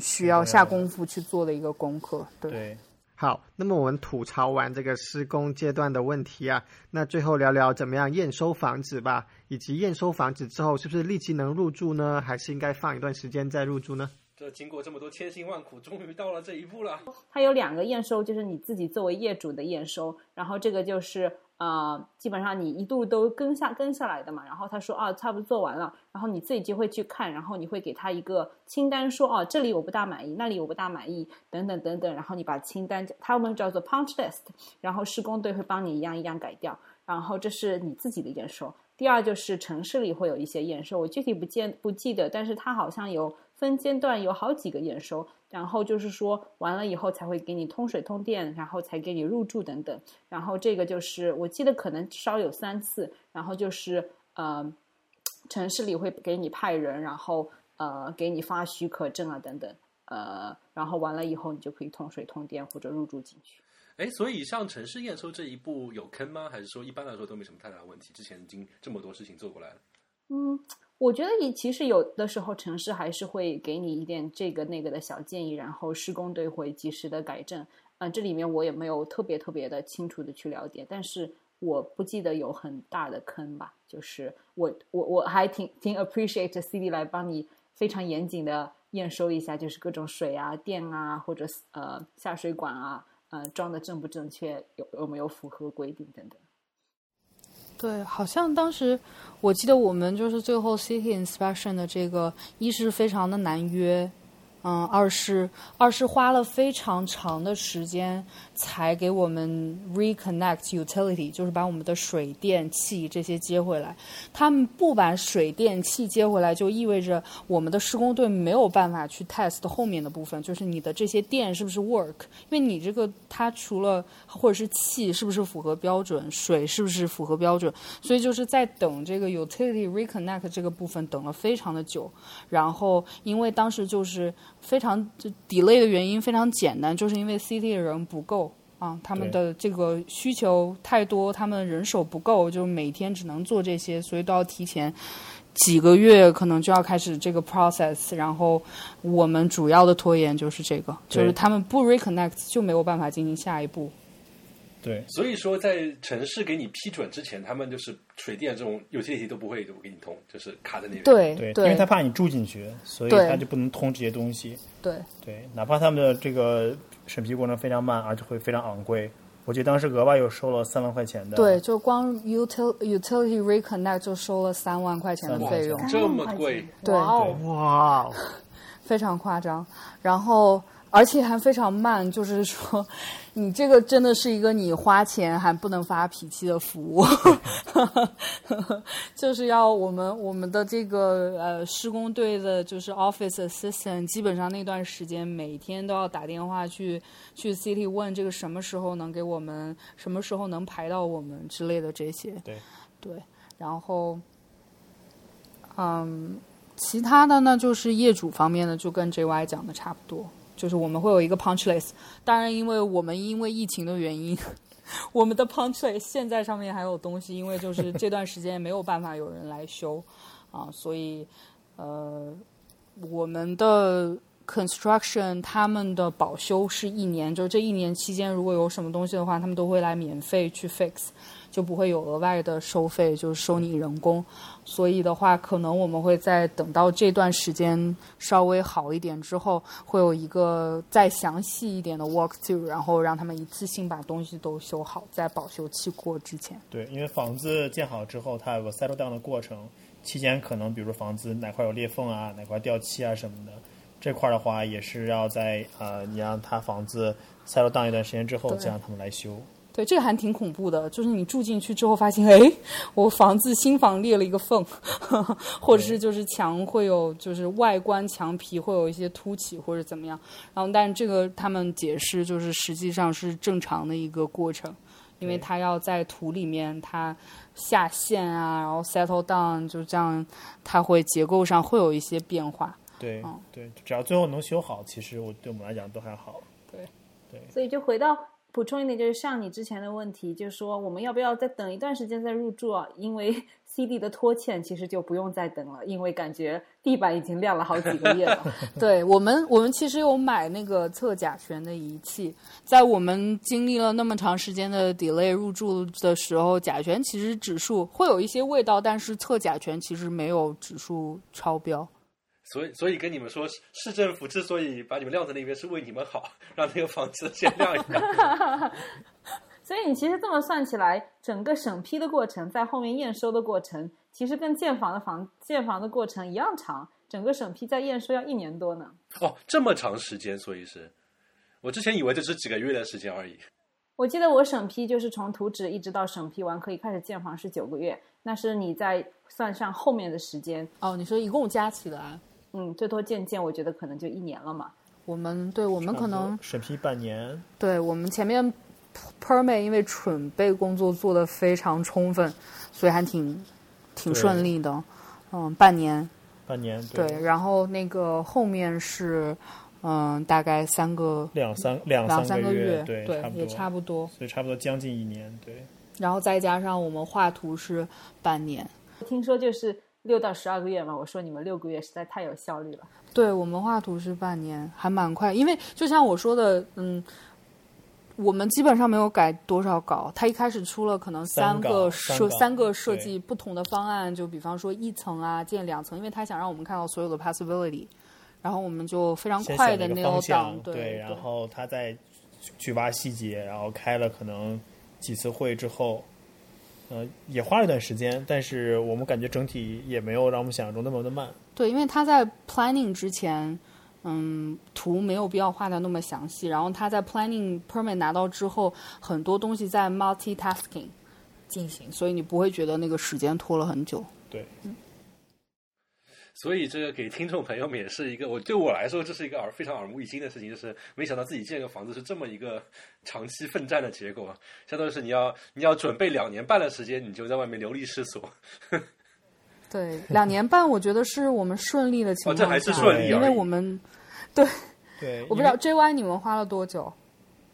Speaker 4: 需要下功夫去做的一个功课，对。
Speaker 3: 对
Speaker 1: 好，那么我们吐槽完这个施工阶段的问题啊，那最后聊聊怎么样验收房子吧，以及验收房子之后是不是立即能入住呢？还是应该放一段时间再入住呢？
Speaker 5: 这经过这么多千辛万苦，终于到了这一步了。
Speaker 2: 它有两个验收，就是你自己作为业主的验收，然后这个就是呃，基本上你一度都跟下跟下来的嘛。然后他说啊，差不多做完了，然后你自己就会去看，然后你会给他一个清单，说哦，这里我不大满意，那里我不大满意，等等等等。然后你把清单，他们叫做 punch list，然后施工队会帮你一样一样改掉。然后这是你自己的验收。第二就是城市里会有一些验收，我具体不见不记得，但是它好像有。分阶段有好几个验收，然后就是说完了以后才会给你通水通电，然后才给你入住等等。然后这个就是我记得可能至少有三次。然后就是呃，城市里会给你派人，然后呃给你发许可证啊等等。呃，然后完了以后你就可以通水通电或者入住进去。
Speaker 5: 哎，所以像城市验收这一步有坑吗？还是说一般来说都没什么太大的问题？之前已经这么多事情做过来了。
Speaker 2: 嗯。我觉得你其实有的时候城市还是会给你一点这个那个的小建议，然后施工队会及时的改正。嗯，这里面我也没有特别特别的清楚的去了解，但是我不记得有很大的坑吧。就是我我我还挺挺 appreciate CD 来帮你非常严谨的验收一下，就是各种水啊、电啊或者呃下水管啊，呃装的正不正确，有有没有符合规定等等。
Speaker 4: 对，好像当时我记得我们就是最后 city inspection 的这个，一是非常的难约，嗯，二是二是花了非常长的时间才给我们 reconnect utility，就是把我们的水电气这些接回来。他们不把水电气接回来，就意味着我们的施工队没有办法去 test 后面的部分，就是你的这些电是不是 work，因为你这个它除了或者是气是不是符合标准，水是不是符合标准，所以就是在等这个 utility reconnect 这个部分等了非常的久。然后因为当时就是非常就 delay 的原因非常简单，就是因为 CT 的人不够啊，他们的这个需求太多，他们人手不够，就每天只能做这些，所以都要提前几个月可能就要开始这个 process，然后我们主要的拖延就是这个，就是他们不 reconnect 就没有办法进行下一步。
Speaker 3: 对，
Speaker 5: 所以说，在城市给你批准之前，他们就是水电这种有些题都不会就给你通，就是卡在那边。
Speaker 4: 对
Speaker 3: 对，因为他怕你住进去，所以他就不能通这些东西。
Speaker 4: 对
Speaker 3: 对，哪怕他们的这个审批过程非常慢，而且会非常昂贵。我记得当时额外又收了三万块钱的。
Speaker 4: 对，就光 util utility reconnect 就收了三万块钱的费用，
Speaker 5: 这么贵，
Speaker 4: 对
Speaker 2: 哇 (laughs)
Speaker 4: 非常夸张。然后而且还非常慢，(laughs) 就是说，你这个真的是一个你花钱还不能发脾气的服务，(laughs) 就是要我们我们的这个呃施工队的，就是 office assistant，基本上那段时间每天都要打电话去去 city 问这个什么时候能给我们，什么时候能排到我们之类的这些。
Speaker 3: 对
Speaker 4: 对，然后嗯。其他的呢，就是业主方面的，就跟 JY 讲的差不多，就是我们会有一个 punch list。当然，因为我们因为疫情的原因，(laughs) 我们的 punch list 现在上面还有东西，因为就是这段时间没有办法有人来修啊，所以呃，我们的 construction 他们的保修是一年，就是这一年期间如果有什么东西的话，他们都会来免费去 fix。就不会有额外的收费，就是收你人工。所以的话，可能我们会在等到这段时间稍微好一点之后，会有一个再详细一点的 walk through，然后让他们一次性把东西都修好，在保修期过之前。
Speaker 3: 对，因为房子建好之后，它有个 settle down 的过程，期间可能比如房子哪块有裂缝啊，哪块掉漆啊什么的，这块的话也是要在呃，你让他房子 settle down 一段时间之后，再让他们来修。
Speaker 4: 对，这个还挺恐怖的，就是你住进去之后发现，哎，(laughs) 我房子新房裂了一个缝，(laughs) 或者是就是墙会有，就是外观墙皮会有一些凸起或者怎么样。然后，但是这个他们解释就是实际上是正常的一个过程，因为
Speaker 3: 对
Speaker 4: 它要在土里面它下陷啊，然后 settle down，就这样，它会结构上会有一些变化。
Speaker 3: 对、
Speaker 4: 嗯
Speaker 3: 对，只要最后能修好，其实我对我们来讲都还好。
Speaker 2: 对，对所以就回到补充一点，就是像你之前的问题，就是说我们要不要再等一段时间再入住啊？因为 (laughs) CD 的拖欠其实就不用再等了，因为感觉地板已经亮了好几个月了。(laughs)
Speaker 4: 对我们，我们其实有买那个测甲醛的仪器，在我们经历了那么长时间的 delay 入住的时候，甲醛其实指数会有一些味道，但是测甲醛其实没有指数超标。
Speaker 5: 所以，所以跟你们说，市市政府之所以把你们晾在那边，是为你们好，让那个房子先晾一晾。(laughs)
Speaker 2: 所以你其实这么算起来，整个审批的过程，在后面验收的过程，其实跟建房的房建房的过程一样长。整个审批在验收要一年多呢。
Speaker 5: 哦，这么长时间，所以是我之前以为这是几个月的时间而已。
Speaker 2: 我记得我审批就是从图纸一直到审批完可以开始建房是九个月，那是你在算上后面的时间，
Speaker 4: 哦，你说一共加起来，
Speaker 2: 嗯，最多见见我觉得可能就一年了嘛。
Speaker 4: 我们对我们可能
Speaker 3: 审批半年，
Speaker 4: 对我们前面 permit 因为准备工作做的非常充分，所以还挺挺顺利的。嗯，半年
Speaker 3: 半年
Speaker 4: 对，然后那个后面是嗯大概三个
Speaker 3: 两三两
Speaker 4: 两
Speaker 3: 三
Speaker 4: 个
Speaker 3: 月，
Speaker 4: 对
Speaker 3: 差，
Speaker 4: 也差不多。
Speaker 3: 所以差不多将近一年，对。
Speaker 4: 然后再加上我们画图是半年，
Speaker 2: 听说就是六到十二个月嘛，我说你们六个月实在太有效率了。
Speaker 4: 对我们画图是半年，还蛮快。因为就像我说的，嗯，我们基本上没有改多少稿。他一开始出了可能
Speaker 3: 三
Speaker 4: 个设
Speaker 3: 三
Speaker 4: 个设计不同的方案，就比方说一层啊，建两层，因为他想让我们看到所有的 possibility。然后我们就非常快的
Speaker 3: 想了一个
Speaker 4: nail
Speaker 3: 方向
Speaker 4: down，，对，
Speaker 3: 然后他再去挖细节，然后开了可能几次会之后，呃，也花了一段时间，但是我们感觉整体也没有让我们想象中那么的慢。
Speaker 4: 对，因为他在 planning 之前，嗯，图没有必要画的那么详细。然后他在 planning permit 拿到之后，很多东西在 multitasking 进行，所以你不会觉得那个时间拖了很久。
Speaker 3: 对，
Speaker 5: 所以这个给听众朋友们也是一个，我对我来说这是一个耳非常耳目一新的事情，就是没想到自己建个房子是这么一个长期奋战的结果，相当于是你要你要准备两年半的时间，你就在外面流离失所。(laughs)
Speaker 4: 对，两年半，我觉得是我们顺利的情况下，
Speaker 5: 哦这还是顺利
Speaker 4: 因为我们
Speaker 3: 对，
Speaker 4: 我不知道 JY 你们花了多久？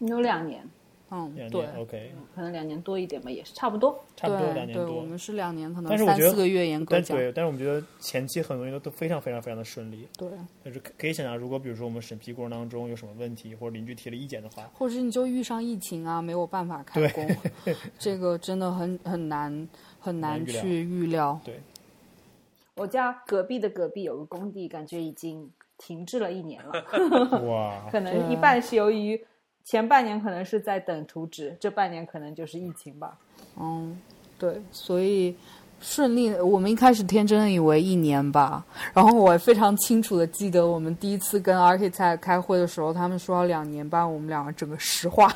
Speaker 2: 有两年，
Speaker 4: 嗯，
Speaker 3: 两
Speaker 4: 对
Speaker 3: 年 OK，
Speaker 2: 可能两年多一点吧，也是差不多。
Speaker 3: 差不多
Speaker 4: 对对，
Speaker 3: 两年多。
Speaker 4: 我们是两年，可能
Speaker 3: 但是我觉得
Speaker 4: 三四个月严格讲。
Speaker 3: 但对，但是我们觉得前期很多东西都都非常非常非常的顺利，
Speaker 4: 对，
Speaker 3: 就是可可以想象，如果比如说我们审批过程当中有什么问题，或者邻居提了意见的话，
Speaker 4: 或者是你就遇上疫情啊，没有办法开工，(laughs) 这个真的很很难很难去预料对。
Speaker 2: 我家隔壁的隔壁有个工地，感觉已经停滞了一年了，
Speaker 3: 哇，(laughs)
Speaker 2: 可能一半是由于前半年可能是在等图纸，这半年可能就是疫情吧。
Speaker 4: 嗯，对，所以顺利，我们一开始天真的以为一年吧，然后我非常清楚的记得我们第一次跟 architect 开会的时候，他们说要两年半，我们两个整个石化，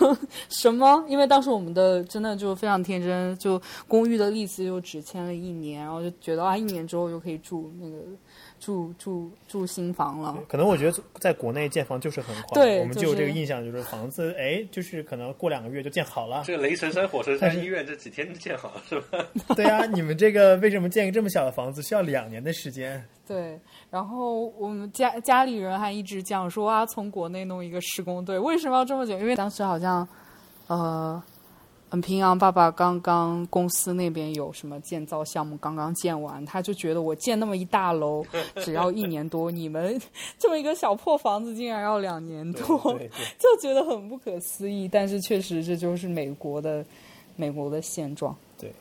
Speaker 4: (laughs) 什么？因为当时我们的真的就非常天真，就公寓的例子就只签了一年，然后就觉得啊，一年之后就可以住那个住住住新房了。
Speaker 3: 可能我觉得在国内建房就是很快，
Speaker 4: 对
Speaker 3: 我们就有这个印象，就是房子，哎，就是可能过两个月就建好了。
Speaker 5: 这个雷神山、火神山医院这几天就建好了是吧？(laughs)
Speaker 3: 对啊，你们这个为什么建一个这么小的房子需要两年的时间？
Speaker 4: 对，然后我们家家里人还一直讲说啊，从国内弄一个施工队，为什么要这么久？因为当时好像，呃，嗯，平阳爸爸刚刚公司那边有什么建造项目刚刚建完，他就觉得我建那么一大楼只要一年多，你们这么一个小破房子竟然要两年多，就觉得很不可思议。但是确实这就是美国的美国的现状。
Speaker 5: 对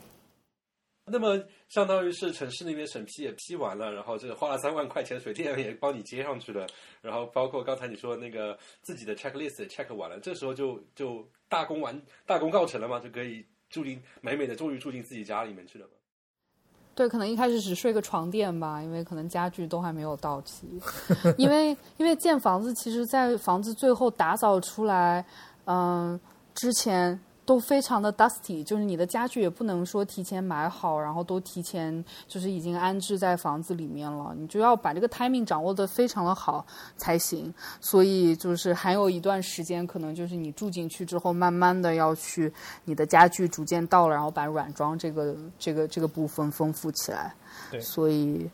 Speaker 5: 那么相当于是城市那边审批也批完了，然后这个花了三万块钱，水电也帮你接上去了，然后包括刚才你说的那个自己的 checklist 也 check 完了，这时候就就大功完大功告成了嘛，就可以住进美美的终于住进自己家里面去了嘛。
Speaker 4: 对，可能一开始只睡个床垫吧，因为可能家具都还没有到齐。因为 (laughs) 因为建房子，其实在房子最后打扫出来，嗯、之前都非常的 dusty，就是你的家具也不能说提前买好，然后都提前就是已经安置在房子里面了，你就要把这个 timing 掌握的非常的好才行。所以就是还有一段时间，可能就是你住进去之后，慢慢的要去你的家具逐渐到了，然后把软装这个这个这个部分丰富起来。
Speaker 3: 对
Speaker 4: 所以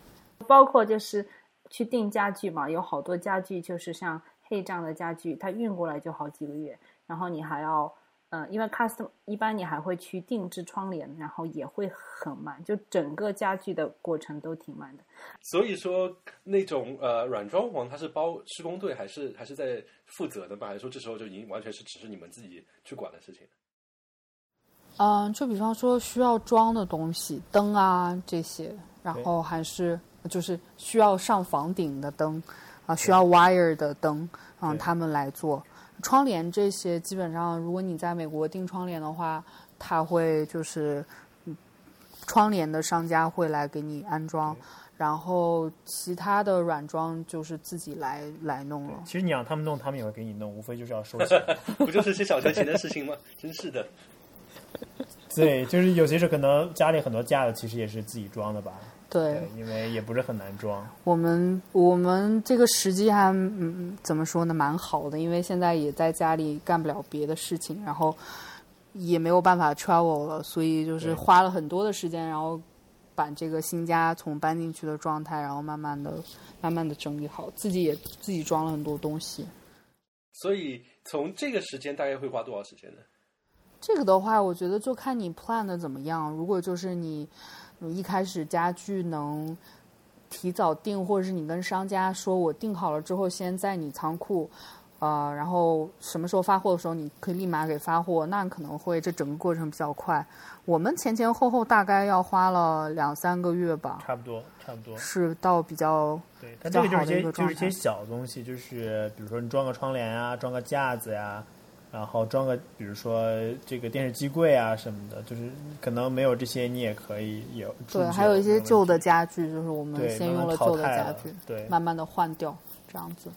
Speaker 2: 包括就是去订家具嘛，有好多家具就是像黑这样的家具，它运过来就好几个月，然后你还要，嗯、因为 custom 一般你还会去定制窗帘，然后也会很慢，就整个家具的过程都挺慢的。
Speaker 5: 所以说那种呃软装潢，它是包施工队还是还是在负责的吧？还是说这时候就已经完全是只是你们自己去管的事情？
Speaker 4: 嗯，就比方说需要装的东西，灯啊这些，然后还是就是需要上房顶的灯啊，需要 wire 的灯，嗯，
Speaker 3: 对
Speaker 4: 他们来做。窗帘这些基本上，如果你在美国订窗帘的话，他会就是嗯窗帘的商家会来给你安装，然后其他的软装就是自己来来弄了。
Speaker 3: 其实你让他们弄，他们也会给你弄，无非就是要收钱。(laughs)
Speaker 5: 不就是些小钱钱的事情吗？真是的。
Speaker 3: 对，就是有些是可能家里很多架子其实也是自己装的吧，
Speaker 4: 对，
Speaker 3: 因为也不是很难装。
Speaker 4: 我们我们这个时机还嗯怎么说呢，蛮好的，因为现在也在家里干不了别的事情，然后也没有办法 travel 了，所以就是花了很多的时间，然后把这个新家从搬进去的状态，然后慢慢的、慢慢的整理好，自己也自己装了很多东西。
Speaker 5: 所以从这个时间大概会花多少时间呢？
Speaker 4: 这个的话，我觉得就看你 plan 的怎么样。如果就是你你一开始家具能提早订，或者是你跟商家说我订好了之后，先在你仓库，呃，然后什么时候发货的时候，你可以立马给发货，那可能会这整个过程比较快。我们前前后后大概要花了两三个月吧，
Speaker 3: 差不多，差不多。
Speaker 4: 是到比较
Speaker 3: 对，但这个就是一些就是一些小东西，就是比如说你装个窗帘啊，装个架子呀、然后装个比如说这个电视机柜啊什么的，就是可能没有这些你也可以有
Speaker 4: 对，还有一些旧的家具，就是我们先用了旧的家具，
Speaker 3: 对
Speaker 4: 慢慢的换掉，这样子。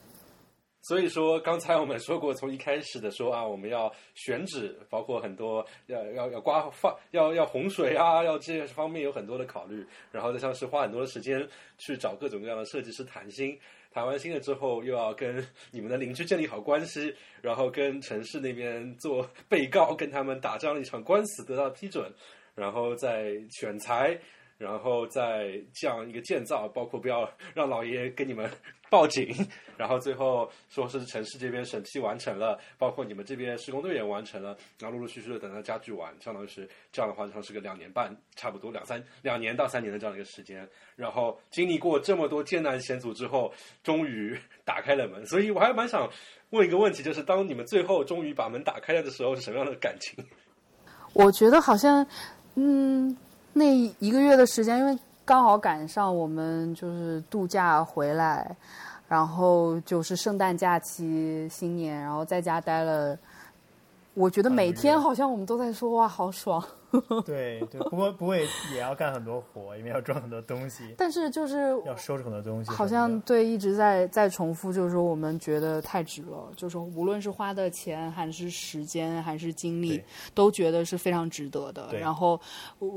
Speaker 5: 所以说，刚才我们说过，从一开始的时候啊，我们要选址，包括很多要要要刮放要要洪水啊，要这些方面有很多的考虑，然后再像是花很多的时间去找各种各样的设计师谈心，谈完心了之后，又要跟你们的邻居建立好关系，然后跟城市那边做被告，跟他们打这样一场官司得到批准，然后再选材。然后再这样一个建造，包括不要让老爷爷给你们报警，然后最后说是城市这边审批完成了，包括你们这边施工队也完成了，然后陆陆续续的等到家具完，相当于是这样的话，像是个两年半，差不多两三两年到三年的这样的一个时间。然后经历过这么多艰难险阻之后，终于打开了门。所以我还蛮想问一个问题，就是当你们最后终于把门打开了的时候，是什么样的感情？
Speaker 4: 我觉得好像，嗯，那一个月的时间，因为刚好赶上我们就是度假回来，然后就是圣诞假期、新年，然后在家待了。我觉得每天好像我们都在说哇，好爽。(laughs)
Speaker 3: 对对，不过不过也要干很多活，因为要装很多东西。
Speaker 4: 但是就是
Speaker 3: 要收拾很多东西，
Speaker 4: 好像对一直在在重复，就是说我们觉得太值了，就是说无论是花的钱还是时间还是精力，都觉得是非常值得的。然后我。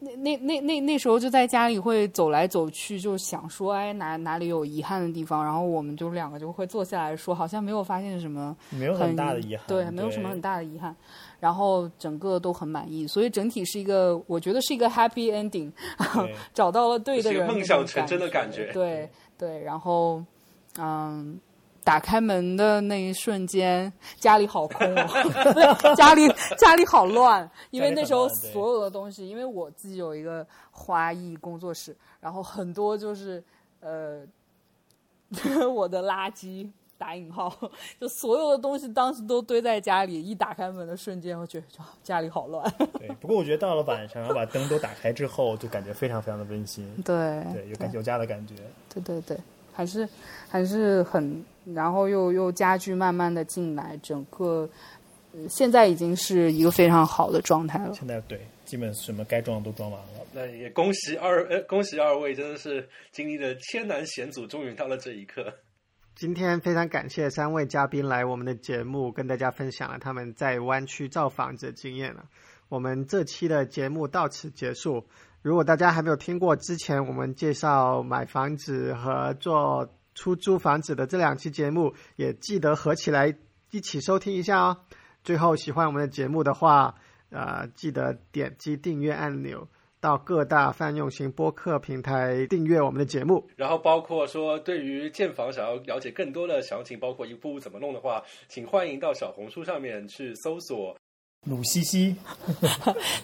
Speaker 4: 那那那那那时候就在家里会走来走去，就想说，哎，哪哪里有遗憾的地方？然后我们就两个就会坐下来说，好像没有发现什么，
Speaker 3: 没有很大的遗憾，
Speaker 4: 对，没有什么很大的遗憾。然后整个都很满意，所以整体是一个，我觉得是一个 happy ending，(laughs) 找到了对的人，
Speaker 5: 梦想成真的感觉。
Speaker 4: 对对，然后嗯。打开门的那一瞬间，家里好空哦，(laughs) 家里家里好乱，因为那时候所有的东西，因为我自己有一个花艺工作室，然后很多就是呃 (laughs) 我的垃圾打引号，就所有的东西当时都堆在家里。一打开门的瞬间，我觉得家里好乱。
Speaker 3: 对，不过我觉得到了晚上，然后把灯都打开之后，就感觉非常非常的温馨。
Speaker 4: 对，
Speaker 3: 对，有感有家的感觉。
Speaker 4: 对对对，还是还是很。然后又又家具慢慢的进来，整个现在已经是一个非常好的状态了。
Speaker 3: 现在对，基本什么该装都装完了。
Speaker 5: 那也恭喜二呃，恭喜二位，真的是经历了千难险阻，终于到了这一刻。
Speaker 1: 今天非常感谢三位嘉宾来我们的节目，跟大家分享了他们在湾区造房子的经验了。我们这期的节目到此结束。如果大家还没有听过之前我们介绍买房子和做。出租房子的这两期节目也记得合起来一起收听一下哦。最后，喜欢我们的节目的话，呃，记得点击订阅按钮，到各大泛用型播客平台订阅我们的节目。
Speaker 5: 然后，包括说对于建房想要了解更多的详情，包括一步步怎么弄的话，请欢迎到小红书上面去搜索。
Speaker 3: 鲁西西，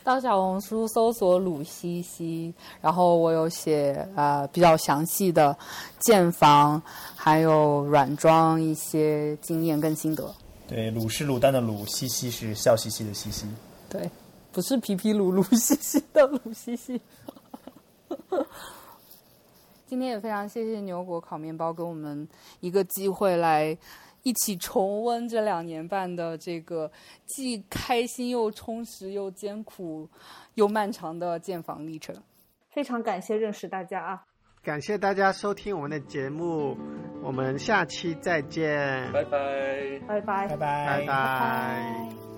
Speaker 4: 到小红书搜索鲁西西，然后我有写呃比较详细的建房，还有软装一些经验跟心得。
Speaker 3: 对，鲁是卤蛋的鲁，西西是笑嘻嘻的西西。
Speaker 4: 对，不是皮皮鲁鲁西西的鲁西西。(laughs) 今天也非常谢谢牛果烤面包给我们一个机会来。一起重温这两年半的这个既开心又充实又艰苦又漫长的建房历程，
Speaker 2: 非常感谢认识大家啊！
Speaker 1: 感谢大家收听我们的节目，我们下期再见，
Speaker 5: 拜拜，
Speaker 2: 拜拜，
Speaker 3: 拜拜，
Speaker 1: 拜拜。